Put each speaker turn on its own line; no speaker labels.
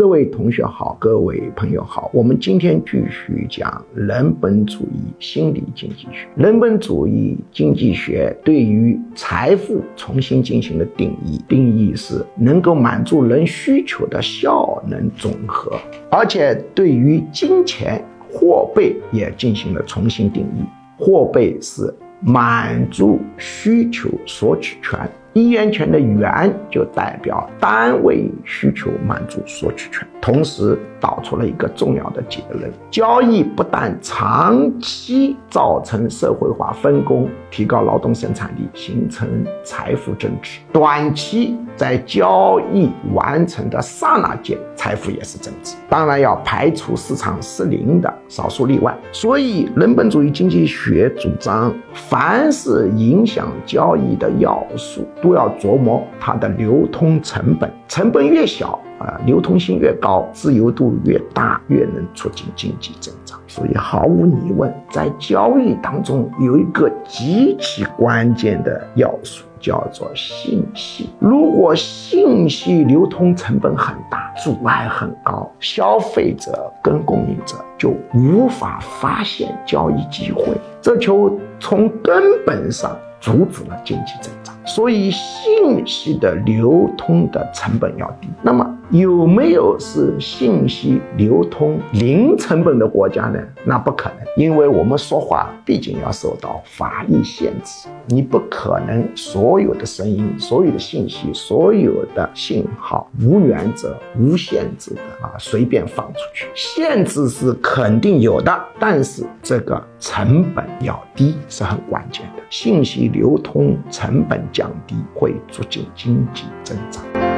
各位同学好，各位朋友好，我们今天继续讲人本主义心理经济学。人本主义经济学对于财富重新进行了定义，定义是能够满足人需求的效能总和，而且对于金钱货币也进行了重新定义。货币是满足需求索取权。一元钱的元就代表单位需求满足索取权，同时导出了一个重要的结论：交易不但长期造成社会化分工，提高劳动生产力，形成财富增值，短期在交易完成的刹那间，财富也是增值。当然要排除市场失灵的少数例外。所以，人本主义经济学主张，凡是影响交易的要素。都要琢磨它的流通成本，成本越小啊，流通性越高，自由度越大，越能促进经济增长。所以毫无疑问，在交易当中有一个极其关键的要素，叫做信息。如果信息流通成本很大，阻碍很高，消费者跟供应者就无法发现交易机会，这就从根本上阻止了经济增长。所以信息的流通的成本要低。那么有没有是信息流通零成本的国家呢？那不可能，因为我们说话毕竟要受到法律限制，你不可能所有的声音、所有的信息、所有的信号无原则、无限制的啊随便放出去。限制是肯定有的，但是这个成本要低是很关键的。信息流通成本。降低会促进经济增长。